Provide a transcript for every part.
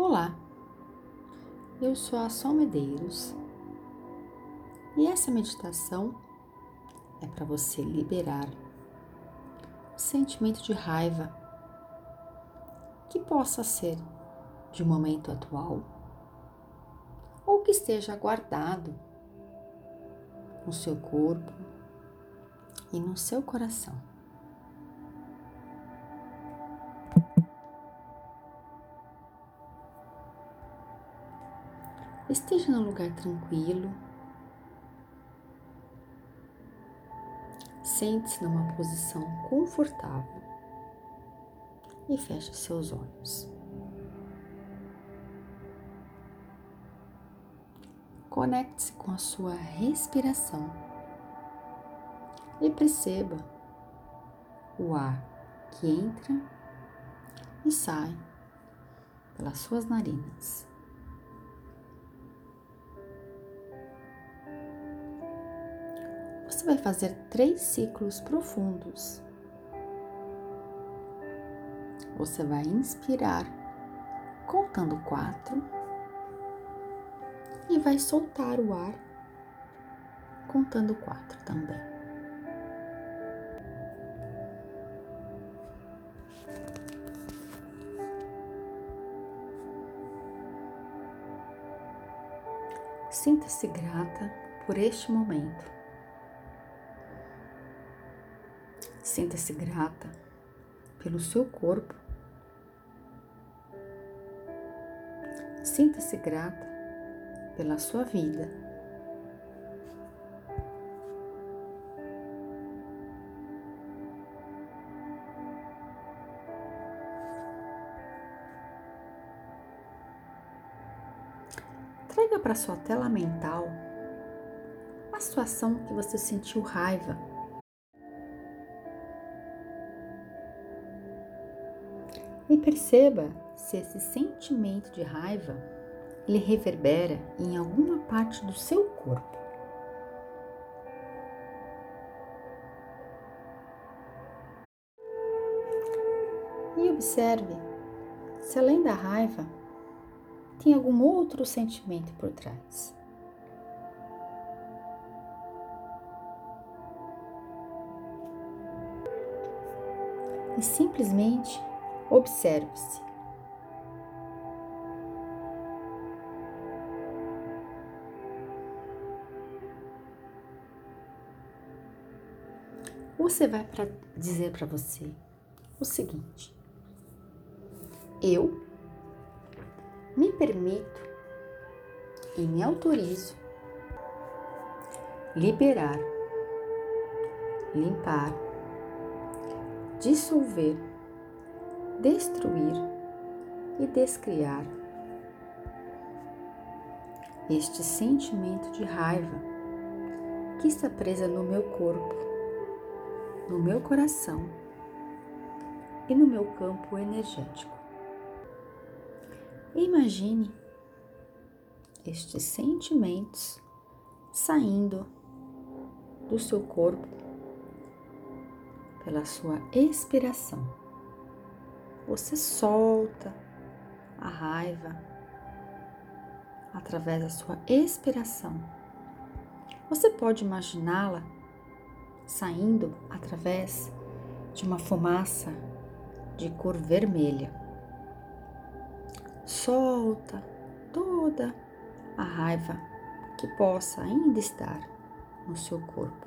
Olá, eu sou a Sol Medeiros e essa meditação é para você liberar o sentimento de raiva que possa ser de momento atual ou que esteja guardado no seu corpo e no seu coração. Esteja num lugar tranquilo. Sente-se numa posição confortável e feche seus olhos. Conecte-se com a sua respiração e perceba o ar que entra e sai pelas suas narinas. Vai fazer três ciclos profundos. Você vai inspirar contando quatro e vai soltar o ar contando quatro também. Sinta-se grata por este momento. Sinta-se grata pelo seu corpo. Sinta-se grata pela sua vida. Traga para sua tela mental a situação que você sentiu raiva perceba se esse sentimento de raiva ele reverbera em alguma parte do seu corpo. E observe se além da raiva tem algum outro sentimento por trás. E simplesmente Observe-se. Você vai para dizer para você o seguinte: Eu me permito e me autorizo liberar, limpar, dissolver destruir e descriar. Este sentimento de raiva que está presa no meu corpo, no meu coração e no meu campo energético. Imagine estes sentimentos saindo do seu corpo pela sua expiração você solta a raiva através da sua expiração. Você pode imaginá-la saindo através de uma fumaça de cor vermelha. Solta toda a raiva que possa ainda estar no seu corpo.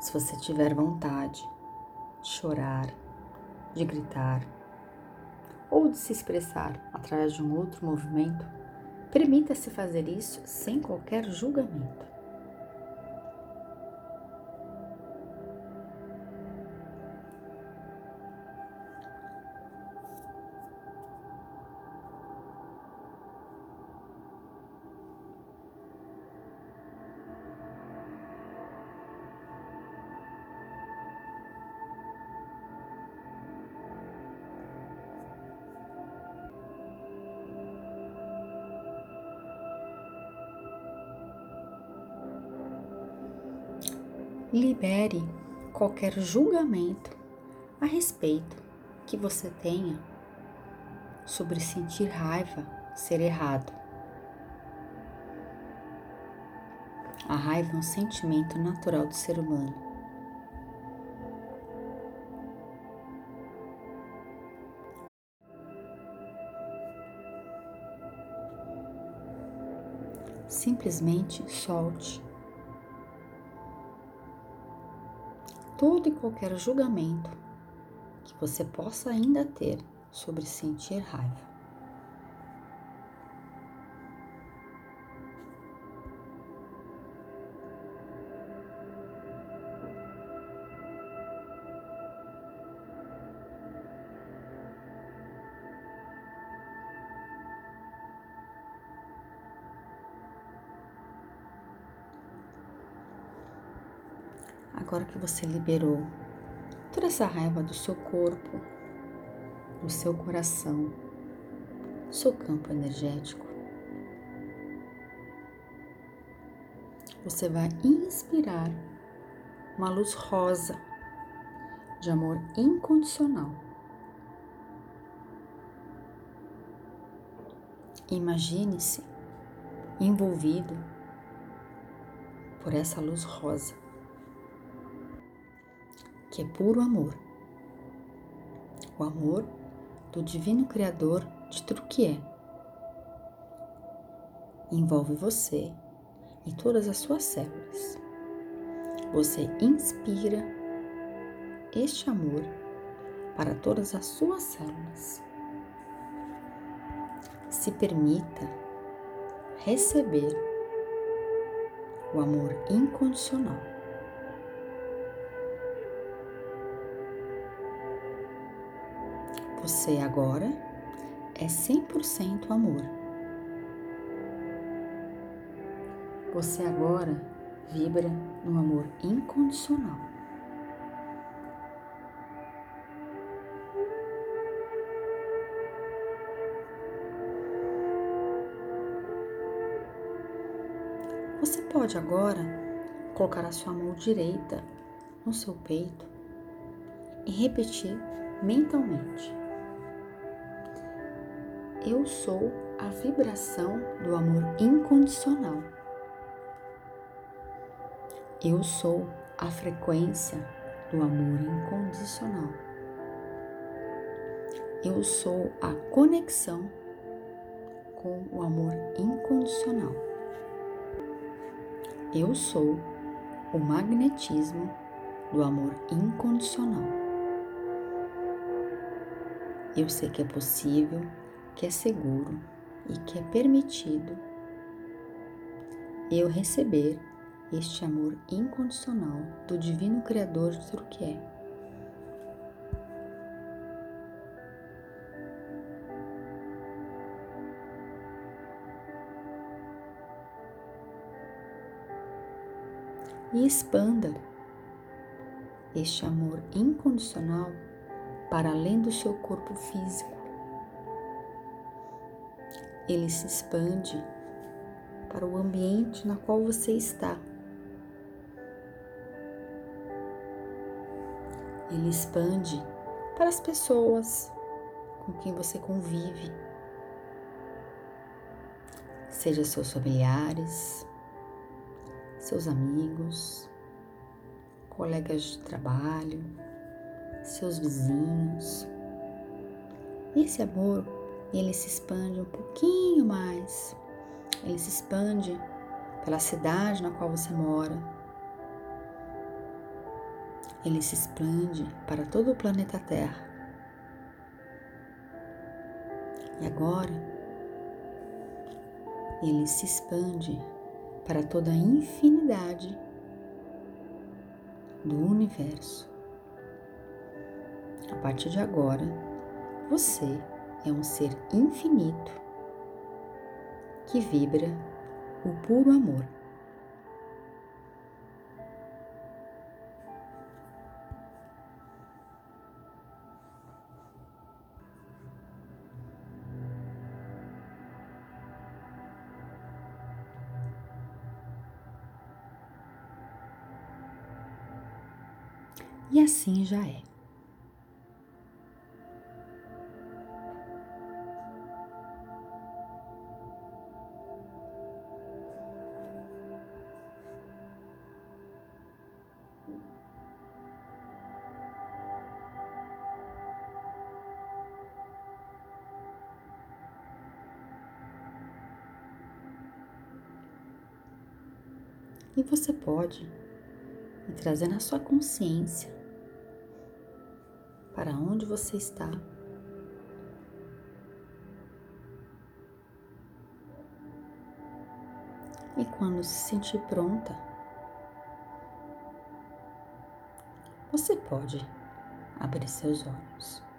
Se você tiver vontade de chorar, de gritar ou de se expressar através de um outro movimento, permita-se fazer isso sem qualquer julgamento. Libere qualquer julgamento a respeito que você tenha sobre sentir raiva ser errado. A raiva é um sentimento natural do ser humano. Simplesmente solte todo e qualquer julgamento que você possa ainda ter sobre sentir raiva. Agora que você liberou toda essa raiva do seu corpo, do seu coração, do seu campo energético, você vai inspirar uma luz rosa de amor incondicional. Imagine-se envolvido por essa luz rosa que é puro amor. O amor do Divino Criador de tudo que é. Envolve você e todas as suas células. Você inspira este amor para todas as suas células. Se permita receber o amor incondicional. Você agora é 100% amor. Você agora vibra no amor incondicional. Você pode agora colocar a sua mão direita no seu peito e repetir mentalmente. Eu sou a vibração do amor incondicional. Eu sou a frequência do amor incondicional. Eu sou a conexão com o amor incondicional. Eu sou o magnetismo do amor incondicional. Eu sei que é possível que é seguro e que é permitido eu receber este amor incondicional do Divino Criador de tudo que é. E expanda este amor incondicional para além do seu corpo físico ele se expande para o ambiente na qual você está. Ele expande para as pessoas com quem você convive, seja seus familiares, seus amigos, colegas de trabalho, seus vizinhos. Esse amor ele se expande um pouquinho mais. Ele se expande pela cidade na qual você mora. Ele se expande para todo o planeta Terra. E agora, ele se expande para toda a infinidade do universo. A partir de agora, você é um ser infinito que vibra o puro amor. E assim já é. E você pode ir trazendo a sua consciência para onde você está. E quando se sentir pronta, você pode abrir seus olhos.